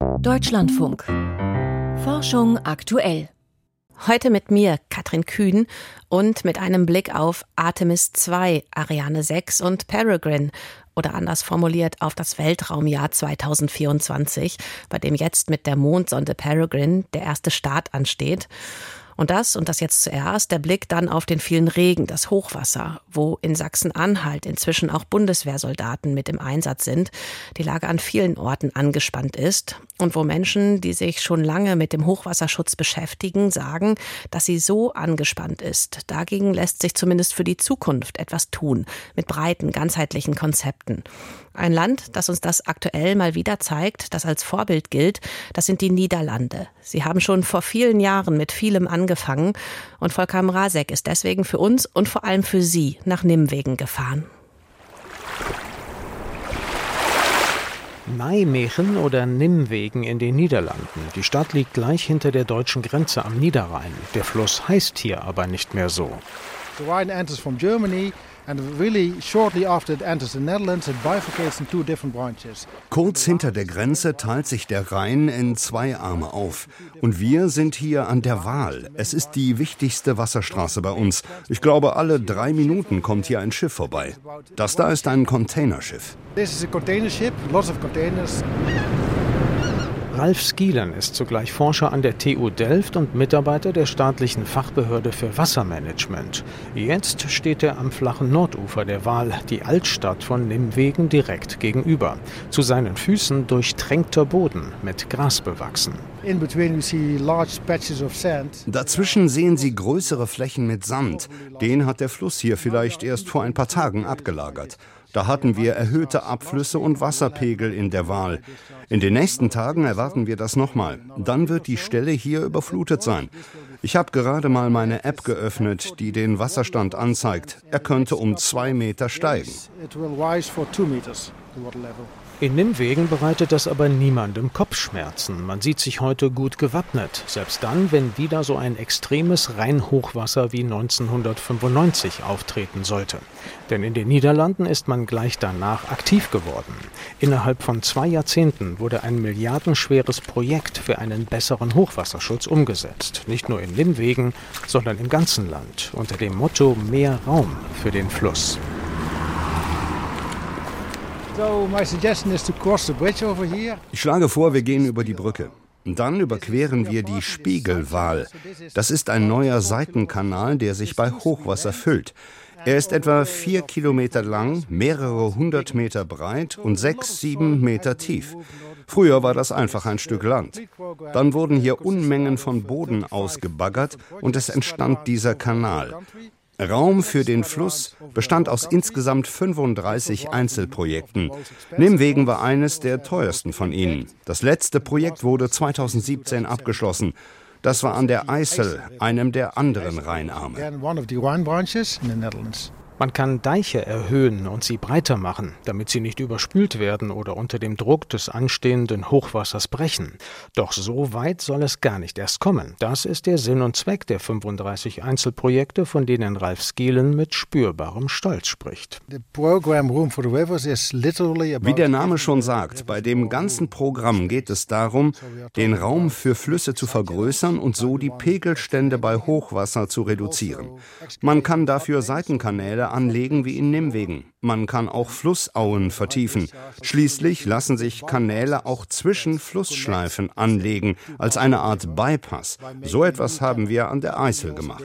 Deutschlandfunk. Forschung aktuell. Heute mit mir, Katrin Kühn, und mit einem Blick auf Artemis 2, Ariane 6 und Peregrine, oder anders formuliert auf das Weltraumjahr 2024, bei dem jetzt mit der Mondsonde Peregrine der erste Start ansteht. Und das, und das jetzt zuerst, der Blick dann auf den vielen Regen, das Hochwasser, wo in Sachsen-Anhalt inzwischen auch Bundeswehrsoldaten mit im Einsatz sind, die Lage an vielen Orten angespannt ist und wo Menschen, die sich schon lange mit dem Hochwasserschutz beschäftigen, sagen, dass sie so angespannt ist. Dagegen lässt sich zumindest für die Zukunft etwas tun, mit breiten, ganzheitlichen Konzepten. Ein Land, das uns das aktuell mal wieder zeigt, das als Vorbild gilt, das sind die Niederlande. Sie haben schon vor vielen Jahren mit vielem angefangen und Volker Mrazek ist deswegen für uns und vor allem für Sie nach Nimwegen gefahren. Nijmegen oder Nimwegen in den Niederlanden. Die Stadt liegt gleich hinter der deutschen Grenze am Niederrhein. Der Fluss heißt hier aber nicht mehr so. The Rhine enters from Germany Kurz hinter der Grenze teilt sich der Rhein in zwei Arme auf. Und wir sind hier an der Waal. Es ist die wichtigste Wasserstraße bei uns. Ich glaube, alle drei Minuten kommt hier ein Schiff vorbei. Das da ist ein Containerschiff. This is a container ship, lots of containers. Ralf Skielen ist zugleich Forscher an der TU Delft und Mitarbeiter der staatlichen Fachbehörde für Wassermanagement. Jetzt steht er am flachen Nordufer der Waal, die Altstadt von Nimwegen, direkt gegenüber. Zu seinen Füßen durchtränkter Boden mit Gras bewachsen. Dazwischen sehen Sie größere Flächen mit Sand. Den hat der Fluss hier vielleicht erst vor ein paar Tagen abgelagert. Da hatten wir erhöhte Abflüsse und Wasserpegel in der Waal. In den nächsten Tagen erwarten wir das nochmal. Dann wird die Stelle hier überflutet sein. Ich habe gerade mal meine App geöffnet, die den Wasserstand anzeigt. Er könnte um zwei Meter steigen. In Nimwegen bereitet das aber niemandem Kopfschmerzen. Man sieht sich heute gut gewappnet, selbst dann, wenn wieder so ein extremes Rheinhochwasser wie 1995 auftreten sollte. Denn in den Niederlanden ist man gleich danach aktiv geworden. Innerhalb von zwei Jahrzehnten wurde ein milliardenschweres Projekt für einen besseren Hochwasserschutz umgesetzt. Nicht nur in Nimwegen, sondern im ganzen Land unter dem Motto Mehr Raum für den Fluss. Ich schlage vor, wir gehen über die Brücke. Dann überqueren wir die Spiegelwahl. Das ist ein neuer Seitenkanal, der sich bei Hochwasser füllt. Er ist etwa vier Kilometer lang, mehrere hundert Meter breit und sechs, sieben Meter tief. Früher war das einfach ein Stück Land. Dann wurden hier Unmengen von Boden ausgebaggert und es entstand dieser Kanal. Raum für den Fluss bestand aus insgesamt 35 Einzelprojekten. Nimwegen war eines der teuersten von ihnen. Das letzte Projekt wurde 2017 abgeschlossen. Das war an der Eisel, einem der anderen Rheinarme. Man kann Deiche erhöhen und sie breiter machen, damit sie nicht überspült werden oder unter dem Druck des anstehenden Hochwassers brechen. Doch so weit soll es gar nicht erst kommen. Das ist der Sinn und Zweck der 35 Einzelprojekte, von denen Ralf Skelen mit spürbarem Stolz spricht. Wie der Name schon sagt, bei dem ganzen Programm geht es darum, den Raum für Flüsse zu vergrößern und so die Pegelstände bei Hochwasser zu reduzieren. Man kann dafür Seitenkanäle anlegen wie in Nimwegen. Man kann auch Flussauen vertiefen. Schließlich lassen sich Kanäle auch zwischen Flussschleifen anlegen, als eine Art Bypass. So etwas haben wir an der Eisel gemacht.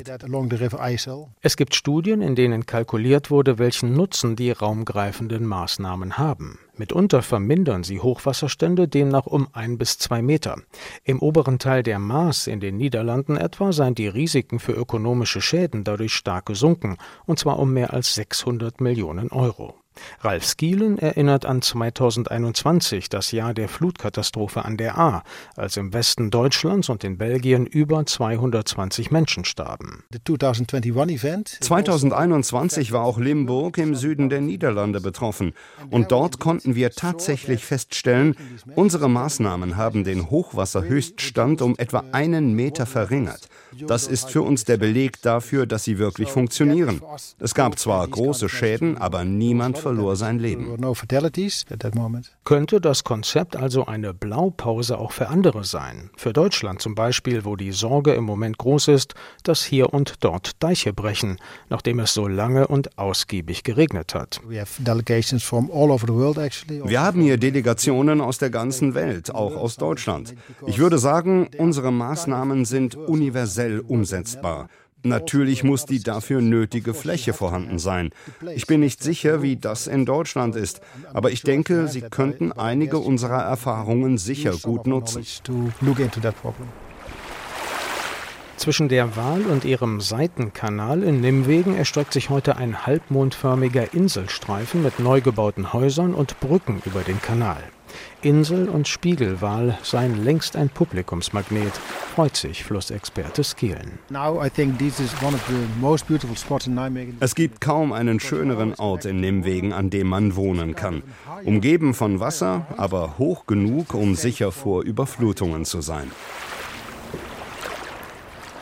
Es gibt Studien, in denen kalkuliert wurde, welchen Nutzen die raumgreifenden Maßnahmen haben. Mitunter vermindern sie Hochwasserstände demnach um ein bis zwei Meter. Im oberen Teil der Maas in den Niederlanden etwa seien die Risiken für ökonomische Schäden dadurch stark gesunken, und zwar um mehr als 600 Millionen Euro. Euro. Ralf Skielen erinnert an 2021, das Jahr der Flutkatastrophe an der A, als im Westen Deutschlands und in Belgien über 220 Menschen starben. 2021 war auch Limburg im Süden der Niederlande betroffen. Und dort konnten wir tatsächlich feststellen, unsere Maßnahmen haben den Hochwasserhöchststand um etwa einen Meter verringert. Das ist für uns der Beleg dafür, dass sie wirklich funktionieren. Es gab zwar große Schäden, aber niemand verlor sein Leben. Könnte das Konzept also eine Blaupause auch für andere sein? Für Deutschland zum Beispiel, wo die Sorge im Moment groß ist, dass hier und dort Deiche brechen, nachdem es so lange und ausgiebig geregnet hat. Wir haben hier Delegationen aus der ganzen Welt, auch aus Deutschland. Ich würde sagen, unsere Maßnahmen sind universell umsetzbar. Natürlich muss die dafür nötige Fläche vorhanden sein. Ich bin nicht sicher, wie das in Deutschland ist, aber ich denke, Sie könnten einige unserer Erfahrungen sicher gut nutzen. Zwischen der Waal und ihrem Seitenkanal in Nimwegen erstreckt sich heute ein halbmondförmiger Inselstreifen mit neu gebauten Häusern und Brücken über den Kanal. Insel und Spiegelwal seien längst ein Publikumsmagnet, freut sich Flussexperte Skielen. Es gibt kaum einen schöneren Ort in Nimwegen, an dem man wohnen kann. Umgeben von Wasser, aber hoch genug, um sicher vor Überflutungen zu sein.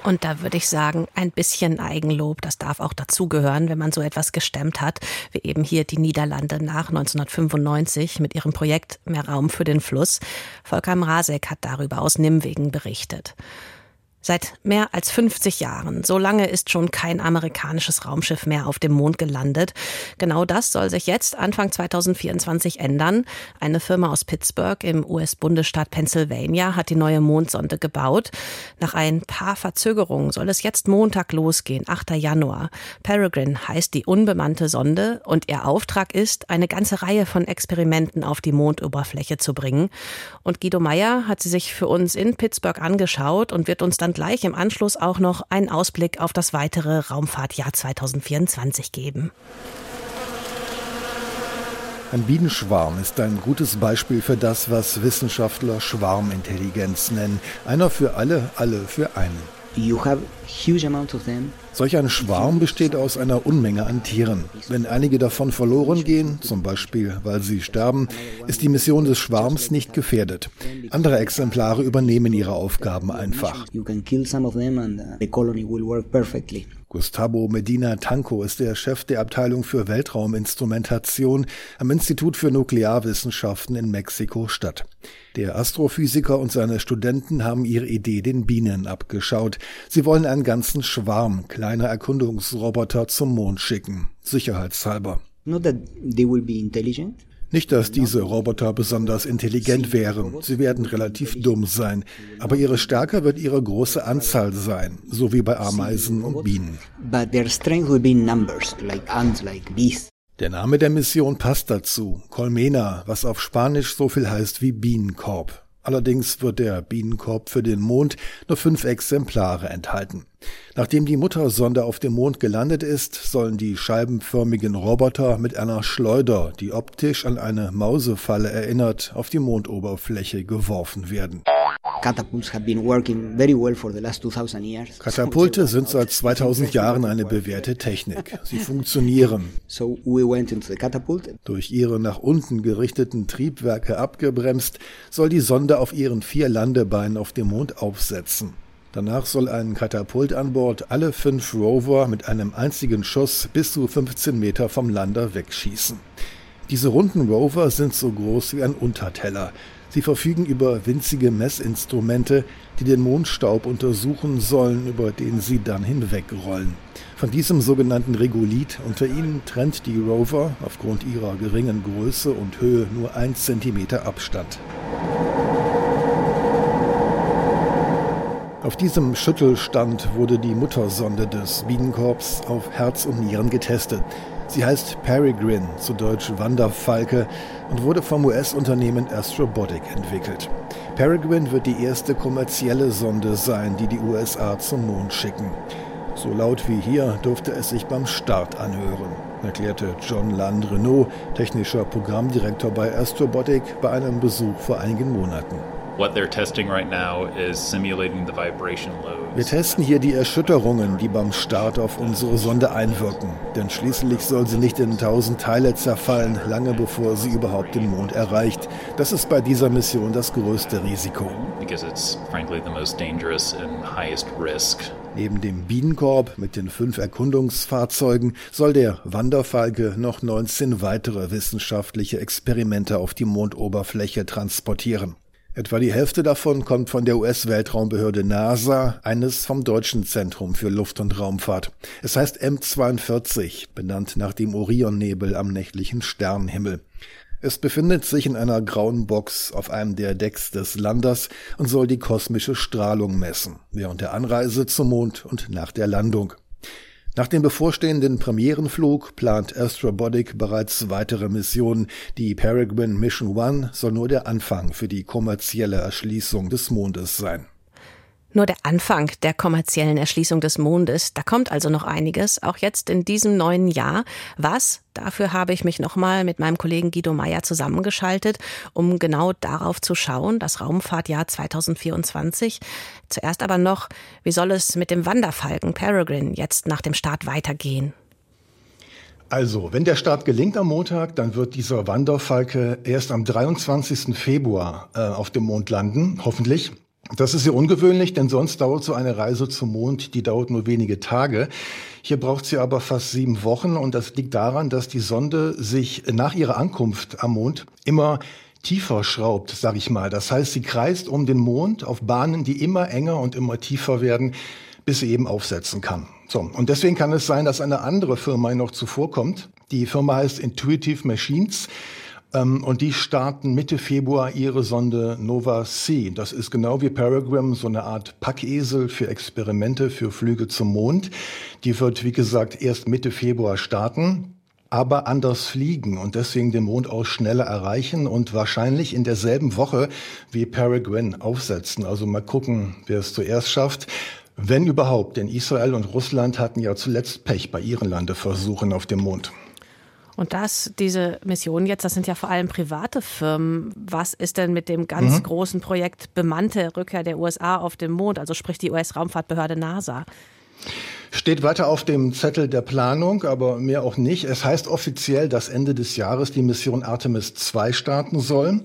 Und da würde ich sagen, ein bisschen Eigenlob, das darf auch dazugehören, wenn man so etwas gestemmt hat, wie eben hier die Niederlande nach 1995 mit ihrem Projekt Mehr Raum für den Fluss. Volker Mrazek hat darüber aus Nimwegen berichtet. Seit mehr als 50 Jahren. So lange ist schon kein amerikanisches Raumschiff mehr auf dem Mond gelandet. Genau das soll sich jetzt Anfang 2024 ändern. Eine Firma aus Pittsburgh im US-Bundesstaat Pennsylvania hat die neue Mondsonde gebaut. Nach ein paar Verzögerungen soll es jetzt Montag losgehen, 8. Januar. Peregrine heißt die unbemannte Sonde und ihr Auftrag ist, eine ganze Reihe von Experimenten auf die Mondoberfläche zu bringen. Und Guido Meyer hat sie sich für uns in Pittsburgh angeschaut und wird uns dann gleich im Anschluss auch noch einen Ausblick auf das weitere Raumfahrtjahr 2024 geben. Ein Bienenschwarm ist ein gutes Beispiel für das, was Wissenschaftler Schwarmintelligenz nennen. Einer für alle, alle für einen. Solch ein Schwarm besteht aus einer Unmenge an Tieren. Wenn einige davon verloren gehen, zum Beispiel weil sie sterben, ist die Mission des Schwarms nicht gefährdet. Andere Exemplare übernehmen ihre Aufgaben einfach. Gustavo Medina Tanco ist der Chef der Abteilung für Weltrauminstrumentation am Institut für Nuklearwissenschaften in Mexiko-Stadt. Der Astrophysiker und seine Studenten haben ihre Idee den Bienen abgeschaut. Sie wollen einen ganzen Schwarm kleiner Erkundungsroboter zum Mond schicken, sicherheitshalber. Not that they will be intelligent, nicht, dass diese Roboter besonders intelligent wären. Sie werden relativ dumm sein. Aber ihre Stärke wird ihre große Anzahl sein, so wie bei Ameisen und Bienen. Der Name der Mission passt dazu. Colmena, was auf Spanisch so viel heißt wie Bienenkorb. Allerdings wird der Bienenkorb für den Mond nur fünf Exemplare enthalten. Nachdem die Muttersonde auf dem Mond gelandet ist, sollen die scheibenförmigen Roboter mit einer Schleuder, die optisch an eine Mausefalle erinnert, auf die Mondoberfläche geworfen werden. Katapulte sind seit 2000 Jahren eine bewährte Technik. Sie funktionieren. Durch ihre nach unten gerichteten Triebwerke abgebremst, soll die Sonde auf ihren vier Landebeinen auf dem Mond aufsetzen. Danach soll ein Katapult an Bord alle fünf Rover mit einem einzigen Schuss bis zu 15 Meter vom Lander wegschießen. Diese runden Rover sind so groß wie ein Unterteller. Sie verfügen über winzige Messinstrumente, die den Mondstaub untersuchen sollen, über den sie dann hinwegrollen. Von diesem sogenannten Regolith unter ihnen trennt die Rover aufgrund ihrer geringen Größe und Höhe nur ein Zentimeter Abstand. Auf diesem Schüttelstand wurde die Muttersonde des Bienenkorbs auf Herz und Nieren getestet. Sie heißt Peregrine, zu Deutsch Wanderfalke, und wurde vom US-Unternehmen Astrobotic entwickelt. Peregrine wird die erste kommerzielle Sonde sein, die die USA zum Mond schicken. So laut wie hier durfte es sich beim Start anhören, erklärte John Land Renault, technischer Programmdirektor bei Astrobotic, bei einem Besuch vor einigen Monaten. Wir testen hier die Erschütterungen, die beim Start auf unsere Sonde einwirken. Denn schließlich soll sie nicht in tausend Teile zerfallen, lange bevor sie überhaupt den Mond erreicht. Das ist bei dieser Mission das größte Risiko. Because it's frankly the most dangerous and highest risk Neben dem Bienenkorb mit den fünf Erkundungsfahrzeugen soll der Wanderfalke noch 19 weitere wissenschaftliche Experimente auf die Mondoberfläche transportieren. Etwa die Hälfte davon kommt von der US-Weltraumbehörde NASA, eines vom Deutschen Zentrum für Luft- und Raumfahrt. Es heißt M42, benannt nach dem Orionnebel am nächtlichen Sternenhimmel. Es befindet sich in einer grauen Box auf einem der Decks des Landers und soll die kosmische Strahlung messen, während der Anreise zum Mond und nach der Landung. Nach dem bevorstehenden Premierenflug plant Astrobotic bereits weitere Missionen. Die Peregrine Mission One soll nur der Anfang für die kommerzielle Erschließung des Mondes sein. Nur der Anfang der kommerziellen Erschließung des Mondes. Da kommt also noch einiges, auch jetzt in diesem neuen Jahr. Was? Dafür habe ich mich nochmal mit meinem Kollegen Guido Meyer zusammengeschaltet, um genau darauf zu schauen, das Raumfahrtjahr 2024. Zuerst aber noch, wie soll es mit dem Wanderfalken Peregrine jetzt nach dem Start weitergehen? Also, wenn der Start gelingt am Montag, dann wird dieser Wanderfalke erst am 23. Februar äh, auf dem Mond landen, hoffentlich. Das ist sehr ungewöhnlich, denn sonst dauert so eine Reise zum Mond, die dauert nur wenige Tage. Hier braucht sie aber fast sieben Wochen und das liegt daran, dass die Sonde sich nach ihrer Ankunft am Mond immer tiefer schraubt, sag ich mal. Das heißt, sie kreist um den Mond auf Bahnen, die immer enger und immer tiefer werden, bis sie eben aufsetzen kann. So. Und deswegen kann es sein, dass eine andere Firma noch zuvorkommt. Die Firma heißt Intuitive Machines. Ähm, und die starten Mitte Februar ihre Sonde Nova C. Das ist genau wie Peregrine so eine Art Packesel für Experimente, für Flüge zum Mond. Die wird, wie gesagt, erst Mitte Februar starten aber anders fliegen und deswegen den Mond auch schneller erreichen und wahrscheinlich in derselben Woche wie Peregrine aufsetzen. Also mal gucken, wer es zuerst schafft. Wenn überhaupt, denn Israel und Russland hatten ja zuletzt Pech bei ihren Landeversuchen auf dem Mond. Und das, diese Mission jetzt, das sind ja vor allem private Firmen. Was ist denn mit dem ganz mhm. großen Projekt bemannte Rückkehr der USA auf den Mond, also sprich die US-Raumfahrtbehörde NASA? Steht weiter auf dem Zettel der Planung, aber mehr auch nicht. Es heißt offiziell, dass Ende des Jahres die Mission Artemis 2 starten soll.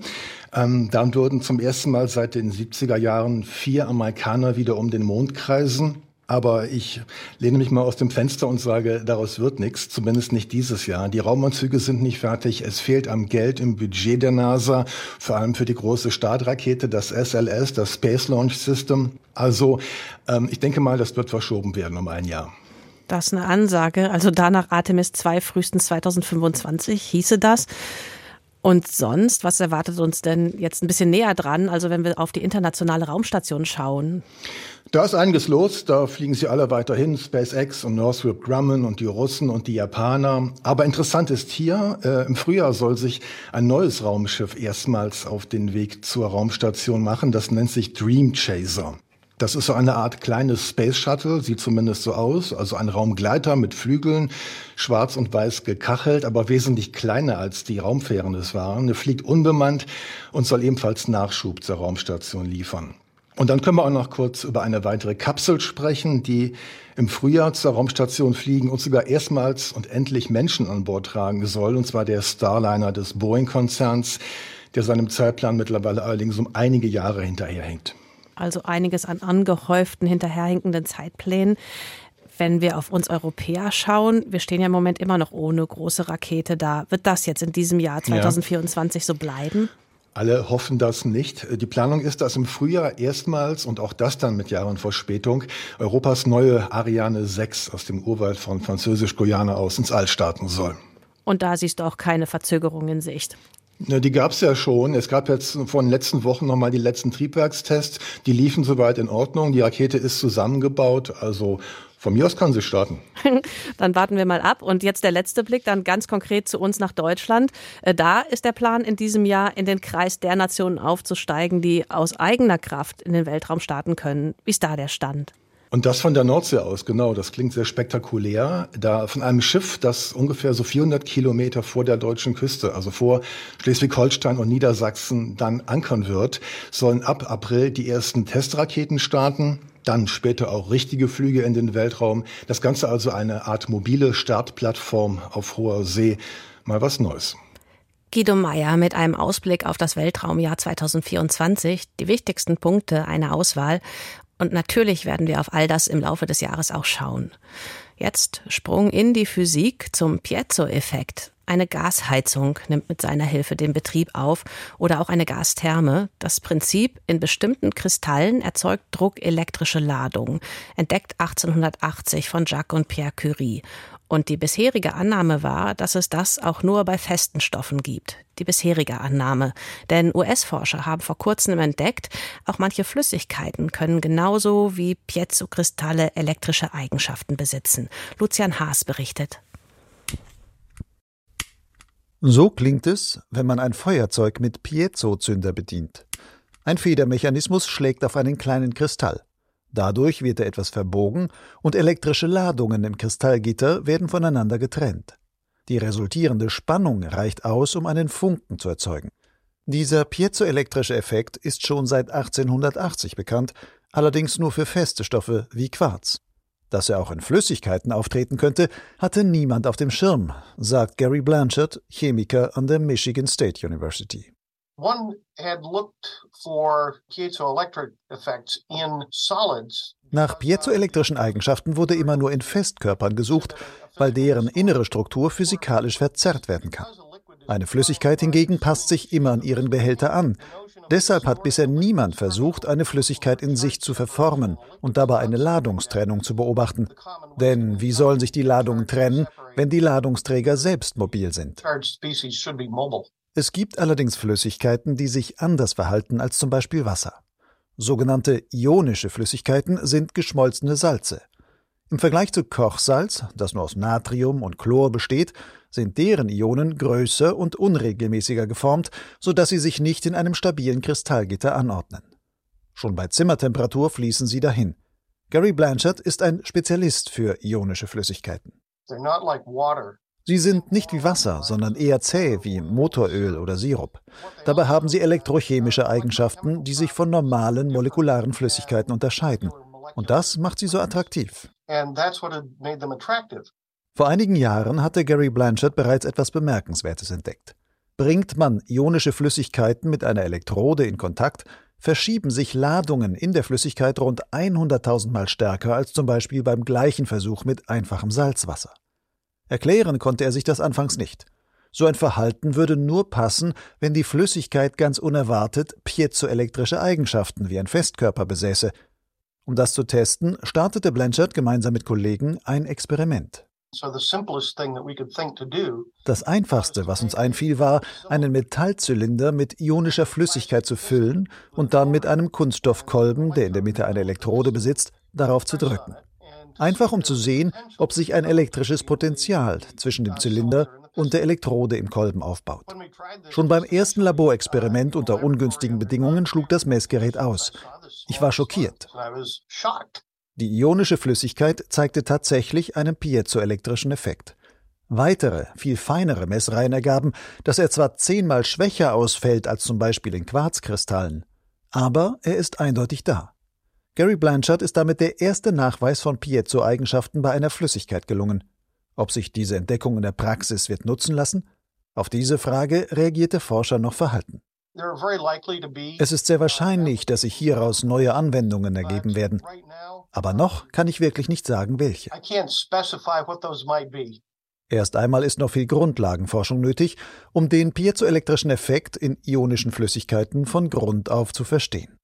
Ähm, dann würden zum ersten Mal seit den 70er Jahren vier Amerikaner wieder um den Mond kreisen. Aber ich lehne mich mal aus dem Fenster und sage, daraus wird nichts, zumindest nicht dieses Jahr. Die Raumanzüge sind nicht fertig. Es fehlt am Geld im Budget der NASA, vor allem für die große Startrakete, das SLS, das Space Launch System. Also ähm, ich denke mal, das wird verschoben werden um ein Jahr. Das ist eine Ansage. Also danach Artemis 2 frühestens 2025 hieße das. Und sonst, was erwartet uns denn jetzt ein bisschen näher dran, also wenn wir auf die internationale Raumstation schauen? Da ist einiges los, da fliegen sie alle weiterhin, SpaceX und Northrop Grumman und die Russen und die Japaner. Aber interessant ist hier, äh, im Frühjahr soll sich ein neues Raumschiff erstmals auf den Weg zur Raumstation machen, das nennt sich Dream Chaser. Das ist so eine Art kleines Space Shuttle, sieht zumindest so aus, also ein Raumgleiter mit Flügeln, schwarz und weiß gekachelt, aber wesentlich kleiner als die Raumfähren es waren. Er fliegt unbemannt und soll ebenfalls Nachschub zur Raumstation liefern. Und dann können wir auch noch kurz über eine weitere Kapsel sprechen, die im Frühjahr zur Raumstation fliegen und sogar erstmals und endlich Menschen an Bord tragen soll, und zwar der Starliner des Boeing-Konzerns, der seinem Zeitplan mittlerweile allerdings um einige Jahre hinterherhängt also einiges an angehäuften, hinterherhinkenden Zeitplänen. Wenn wir auf uns Europäer schauen, wir stehen ja im Moment immer noch ohne große Rakete da. Wird das jetzt in diesem Jahr 2024 ja. so bleiben? Alle hoffen das nicht. Die Planung ist, dass im Frühjahr erstmals und auch das dann mit Jahren Verspätung Europas neue Ariane 6 aus dem Urwald von Französisch-Guyana aus ins All starten soll. Und da siehst du auch keine Verzögerung in Sicht. Ja, die gab es ja schon. Es gab jetzt vor den letzten Wochen nochmal die letzten Triebwerkstests. Die liefen soweit in Ordnung. Die Rakete ist zusammengebaut. Also von mir aus kann sie starten. dann warten wir mal ab. Und jetzt der letzte Blick dann ganz konkret zu uns nach Deutschland. Äh, da ist der Plan in diesem Jahr in den Kreis der Nationen aufzusteigen, die aus eigener Kraft in den Weltraum starten können. Wie ist da der Stand? Und das von der Nordsee aus, genau. Das klingt sehr spektakulär. Da von einem Schiff, das ungefähr so 400 Kilometer vor der deutschen Küste, also vor Schleswig-Holstein und Niedersachsen, dann ankern wird, sollen ab April die ersten Testraketen starten. Dann später auch richtige Flüge in den Weltraum. Das Ganze also eine Art mobile Startplattform auf hoher See. Mal was Neues. Guido Meyer mit einem Ausblick auf das Weltraumjahr 2024, die wichtigsten Punkte einer Auswahl Und natürlich werden wir auf all das im Laufe des Jahres auch schauen. Jetzt Sprung in die Physik zum Piezo-Effekt. Eine Gasheizung nimmt mit seiner Hilfe den Betrieb auf oder auch eine Gastherme. Das Prinzip in bestimmten Kristallen erzeugt druckelektrische Ladung, entdeckt 1880 von Jacques und Pierre Curie. Und die bisherige Annahme war, dass es das auch nur bei festen Stoffen gibt. Die bisherige Annahme. Denn US-Forscher haben vor kurzem entdeckt, auch manche Flüssigkeiten können genauso wie Piezokristalle elektrische Eigenschaften besitzen. Lucian Haas berichtet. So klingt es, wenn man ein Feuerzeug mit Piezo-Zünder bedient. Ein Federmechanismus schlägt auf einen kleinen Kristall. Dadurch wird er etwas verbogen und elektrische Ladungen im Kristallgitter werden voneinander getrennt. Die resultierende Spannung reicht aus, um einen Funken zu erzeugen. Dieser piezoelektrische Effekt ist schon seit 1880 bekannt, allerdings nur für feste Stoffe wie Quarz. Dass er auch in Flüssigkeiten auftreten könnte, hatte niemand auf dem Schirm, sagt Gary Blanchard, Chemiker an der Michigan State University. Nach piezoelektrischen Eigenschaften wurde immer nur in Festkörpern gesucht, weil deren innere Struktur physikalisch verzerrt werden kann. Eine Flüssigkeit hingegen passt sich immer an ihren Behälter an, Deshalb hat bisher niemand versucht, eine Flüssigkeit in sich zu verformen und dabei eine Ladungstrennung zu beobachten. Denn wie sollen sich die Ladungen trennen, wenn die Ladungsträger selbst mobil sind? Es gibt allerdings Flüssigkeiten, die sich anders verhalten als zum Beispiel Wasser. Sogenannte ionische Flüssigkeiten sind geschmolzene Salze. Im Vergleich zu Kochsalz, das nur aus Natrium und Chlor besteht, sind deren Ionen größer und unregelmäßiger geformt, so dass sie sich nicht in einem stabilen Kristallgitter anordnen. Schon bei Zimmertemperatur fließen sie dahin. Gary Blanchard ist ein Spezialist für ionische Flüssigkeiten. Sie sind nicht wie Wasser, sondern eher zäh wie Motoröl oder Sirup. Dabei haben sie elektrochemische Eigenschaften, die sich von normalen molekularen Flüssigkeiten unterscheiden. Und das macht sie so attraktiv. Vor einigen Jahren hatte Gary Blanchard bereits etwas Bemerkenswertes entdeckt. Bringt man ionische Flüssigkeiten mit einer Elektrode in Kontakt, verschieben sich Ladungen in der Flüssigkeit rund 100.000 Mal stärker als zum Beispiel beim gleichen Versuch mit einfachem Salzwasser. Erklären konnte er sich das anfangs nicht. So ein Verhalten würde nur passen, wenn die Flüssigkeit ganz unerwartet piezoelektrische Eigenschaften wie ein Festkörper besäße, um das zu testen, startete Blanchard gemeinsam mit Kollegen ein Experiment. Das Einfachste, was uns einfiel, war, einen Metallzylinder mit ionischer Flüssigkeit zu füllen und dann mit einem Kunststoffkolben, der in der Mitte eine Elektrode besitzt, darauf zu drücken. Einfach um zu sehen, ob sich ein elektrisches Potenzial zwischen dem Zylinder und der Elektrode im Kolben aufbaut. Schon beim ersten Laborexperiment unter ungünstigen Bedingungen schlug das Messgerät aus. Ich war schockiert. Die ionische Flüssigkeit zeigte tatsächlich einen piezoelektrischen Effekt. Weitere, viel feinere Messreihen ergaben, dass er zwar zehnmal schwächer ausfällt als zum Beispiel in Quarzkristallen, aber er ist eindeutig da. Gary Blanchard ist damit der erste Nachweis von Piezo-Eigenschaften bei einer Flüssigkeit gelungen. Ob sich diese Entdeckung in der Praxis wird nutzen lassen? Auf diese Frage reagiert der Forscher noch verhalten. Es ist sehr wahrscheinlich, dass sich hieraus neue Anwendungen ergeben werden. Aber noch kann ich wirklich nicht sagen, welche. Erst einmal ist noch viel Grundlagenforschung nötig, um den piezoelektrischen Effekt in ionischen Flüssigkeiten von Grund auf zu verstehen.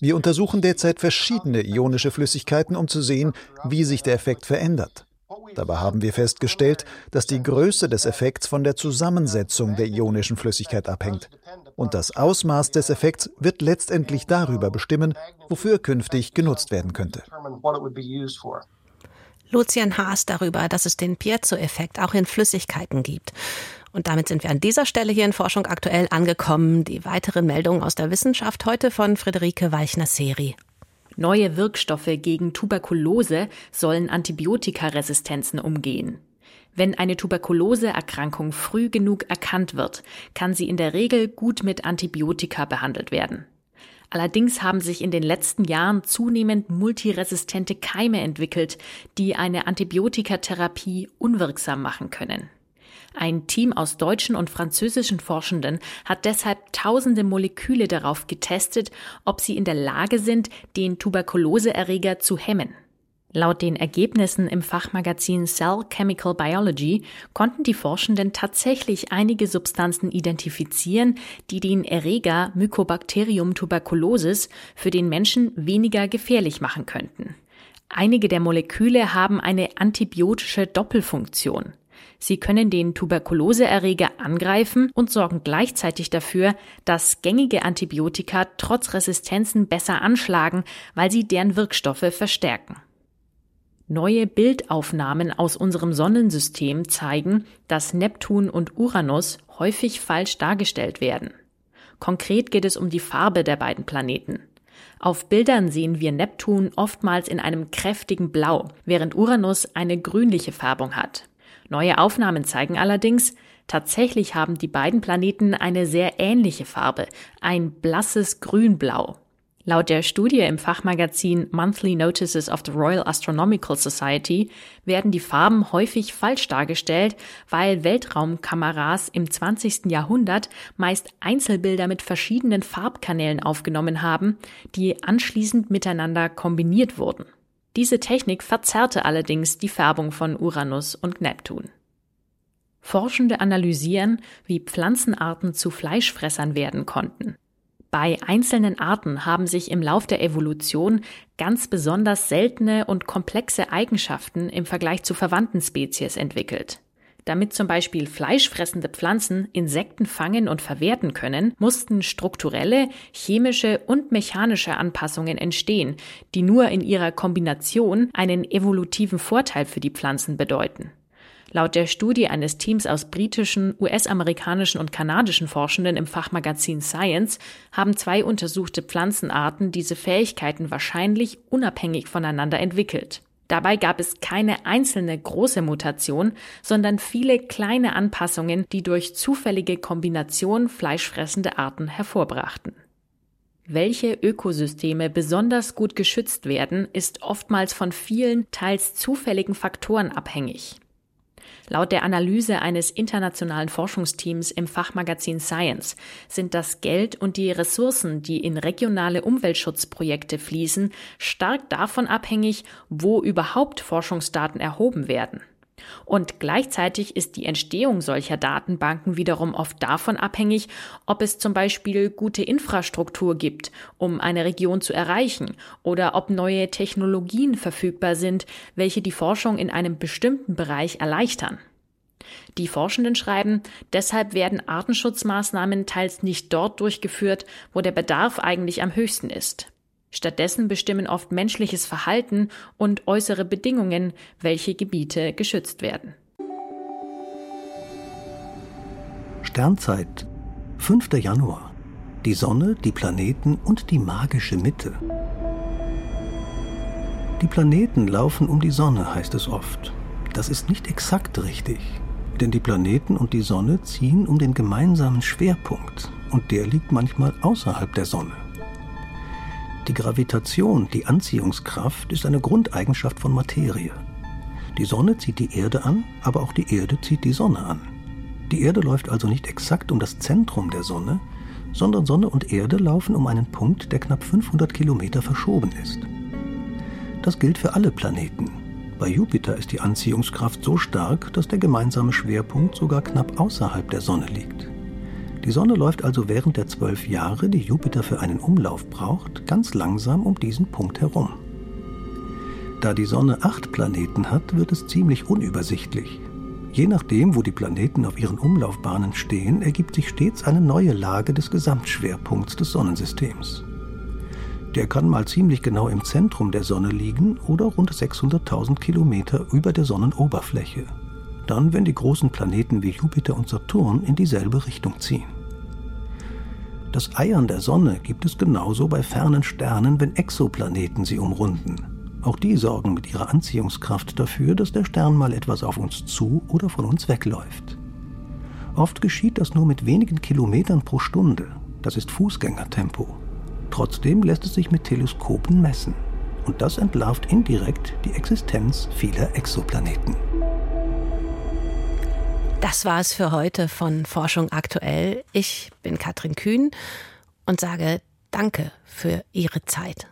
Wir untersuchen derzeit verschiedene ionische Flüssigkeiten, um zu sehen, wie sich der Effekt verändert. Dabei haben wir festgestellt, dass die Größe des Effekts von der Zusammensetzung der ionischen Flüssigkeit abhängt. Und das Ausmaß des Effekts wird letztendlich darüber bestimmen, wofür künftig genutzt werden könnte. Lucian Haas darüber, dass es den Piezo-Effekt auch in Flüssigkeiten gibt. Und damit sind wir an dieser Stelle hier in Forschung aktuell angekommen. Die weiteren Meldungen aus der Wissenschaft heute von Friederike Weichner-Seri. Neue Wirkstoffe gegen Tuberkulose sollen Antibiotikaresistenzen umgehen. Wenn eine Tuberkuloseerkrankung früh genug erkannt wird, kann sie in der Regel gut mit Antibiotika behandelt werden. Allerdings haben sich in den letzten Jahren zunehmend multiresistente Keime entwickelt, die eine Antibiotikatherapie unwirksam machen können. Ein Team aus deutschen und französischen Forschenden hat deshalb tausende Moleküle darauf getestet, ob sie in der Lage sind, den Tuberkuloseerreger zu hemmen. Laut den Ergebnissen im Fachmagazin Cell Chemical Biology konnten die Forschenden tatsächlich einige Substanzen identifizieren, die den Erreger Mycobacterium tuberculosis für den Menschen weniger gefährlich machen könnten. Einige der Moleküle haben eine antibiotische Doppelfunktion. Sie können den Tuberkuloseerreger angreifen und sorgen gleichzeitig dafür, dass gängige Antibiotika trotz Resistenzen besser anschlagen, weil sie deren Wirkstoffe verstärken. Neue Bildaufnahmen aus unserem Sonnensystem zeigen, dass Neptun und Uranus häufig falsch dargestellt werden. Konkret geht es um die Farbe der beiden Planeten. Auf Bildern sehen wir Neptun oftmals in einem kräftigen Blau, während Uranus eine grünliche Färbung hat. Neue Aufnahmen zeigen allerdings, tatsächlich haben die beiden Planeten eine sehr ähnliche Farbe, ein blasses Grünblau. Laut der Studie im Fachmagazin Monthly Notices of the Royal Astronomical Society werden die Farben häufig falsch dargestellt, weil Weltraumkameras im 20. Jahrhundert meist Einzelbilder mit verschiedenen Farbkanälen aufgenommen haben, die anschließend miteinander kombiniert wurden. Diese Technik verzerrte allerdings die Färbung von Uranus und Neptun. Forschende analysieren, wie Pflanzenarten zu Fleischfressern werden konnten. Bei einzelnen Arten haben sich im Lauf der Evolution ganz besonders seltene und komplexe Eigenschaften im Vergleich zu verwandten Spezies entwickelt. Damit zum Beispiel fleischfressende Pflanzen Insekten fangen und verwerten können, mussten strukturelle, chemische und mechanische Anpassungen entstehen, die nur in ihrer Kombination einen evolutiven Vorteil für die Pflanzen bedeuten. Laut der Studie eines Teams aus britischen, US-amerikanischen und kanadischen Forschenden im Fachmagazin Science haben zwei untersuchte Pflanzenarten diese Fähigkeiten wahrscheinlich unabhängig voneinander entwickelt. Dabei gab es keine einzelne große Mutation, sondern viele kleine Anpassungen, die durch zufällige Kombination fleischfressende Arten hervorbrachten. Welche Ökosysteme besonders gut geschützt werden, ist oftmals von vielen, teils zufälligen Faktoren abhängig. Laut der Analyse eines internationalen Forschungsteams im Fachmagazin Science sind das Geld und die Ressourcen, die in regionale Umweltschutzprojekte fließen, stark davon abhängig, wo überhaupt Forschungsdaten erhoben werden. Und gleichzeitig ist die Entstehung solcher Datenbanken wiederum oft davon abhängig, ob es zum Beispiel gute Infrastruktur gibt, um eine Region zu erreichen, oder ob neue Technologien verfügbar sind, welche die Forschung in einem bestimmten Bereich erleichtern. Die Forschenden schreiben, deshalb werden Artenschutzmaßnahmen teils nicht dort durchgeführt, wo der Bedarf eigentlich am höchsten ist. Stattdessen bestimmen oft menschliches Verhalten und äußere Bedingungen, welche Gebiete geschützt werden. Sternzeit, 5. Januar. Die Sonne, die Planeten und die magische Mitte. Die Planeten laufen um die Sonne, heißt es oft. Das ist nicht exakt richtig, denn die Planeten und die Sonne ziehen um den gemeinsamen Schwerpunkt und der liegt manchmal außerhalb der Sonne. Die Gravitation, die Anziehungskraft, ist eine Grundeigenschaft von Materie. Die Sonne zieht die Erde an, aber auch die Erde zieht die Sonne an. Die Erde läuft also nicht exakt um das Zentrum der Sonne, sondern Sonne und Erde laufen um einen Punkt, der knapp 500 Kilometer verschoben ist. Das gilt für alle Planeten. Bei Jupiter ist die Anziehungskraft so stark, dass der gemeinsame Schwerpunkt sogar knapp außerhalb der Sonne liegt. Die Sonne läuft also während der zwölf Jahre, die Jupiter für einen Umlauf braucht, ganz langsam um diesen Punkt herum. Da die Sonne acht Planeten hat, wird es ziemlich unübersichtlich. Je nachdem, wo die Planeten auf ihren Umlaufbahnen stehen, ergibt sich stets eine neue Lage des Gesamtschwerpunkts des Sonnensystems. Der kann mal ziemlich genau im Zentrum der Sonne liegen oder rund 600.000 Kilometer über der Sonnenoberfläche dann, wenn die großen Planeten wie Jupiter und Saturn in dieselbe Richtung ziehen. Das Eiern der Sonne gibt es genauso bei fernen Sternen, wenn Exoplaneten sie umrunden. Auch die sorgen mit ihrer Anziehungskraft dafür, dass der Stern mal etwas auf uns zu oder von uns wegläuft. Oft geschieht das nur mit wenigen Kilometern pro Stunde. Das ist Fußgängertempo. Trotzdem lässt es sich mit Teleskopen messen. Und das entlarvt indirekt die Existenz vieler Exoplaneten. Das war es für heute von Forschung aktuell. Ich bin Katrin Kühn und sage Danke für Ihre Zeit.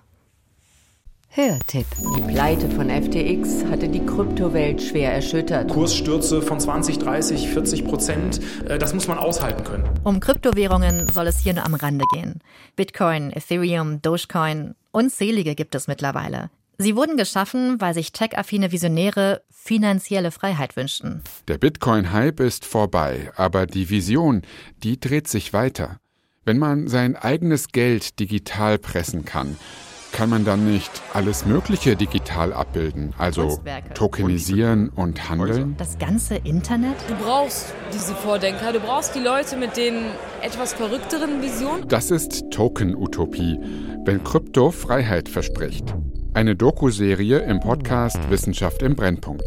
Hörtipp. Die Pleite von FTX hatte die Kryptowelt schwer erschüttert. Kursstürze von 20, 30, 40 Prozent, äh, das muss man aushalten können. Um Kryptowährungen soll es hier nur am Rande gehen. Bitcoin, Ethereum, Dogecoin, unzählige gibt es mittlerweile. Sie wurden geschaffen, weil sich tech-affine Visionäre finanzielle Freiheit wünschten. Der Bitcoin-Hype ist vorbei, aber die Vision, die dreht sich weiter. Wenn man sein eigenes Geld digital pressen kann, kann man dann nicht alles Mögliche digital abbilden, also tokenisieren und handeln? Das ganze Internet? Du brauchst diese Vordenker, du brauchst die Leute mit den etwas verrückteren Visionen. Das ist Token-Utopie, wenn Krypto Freiheit verspricht. Eine Doku-Serie im Podcast Wissenschaft im Brennpunkt.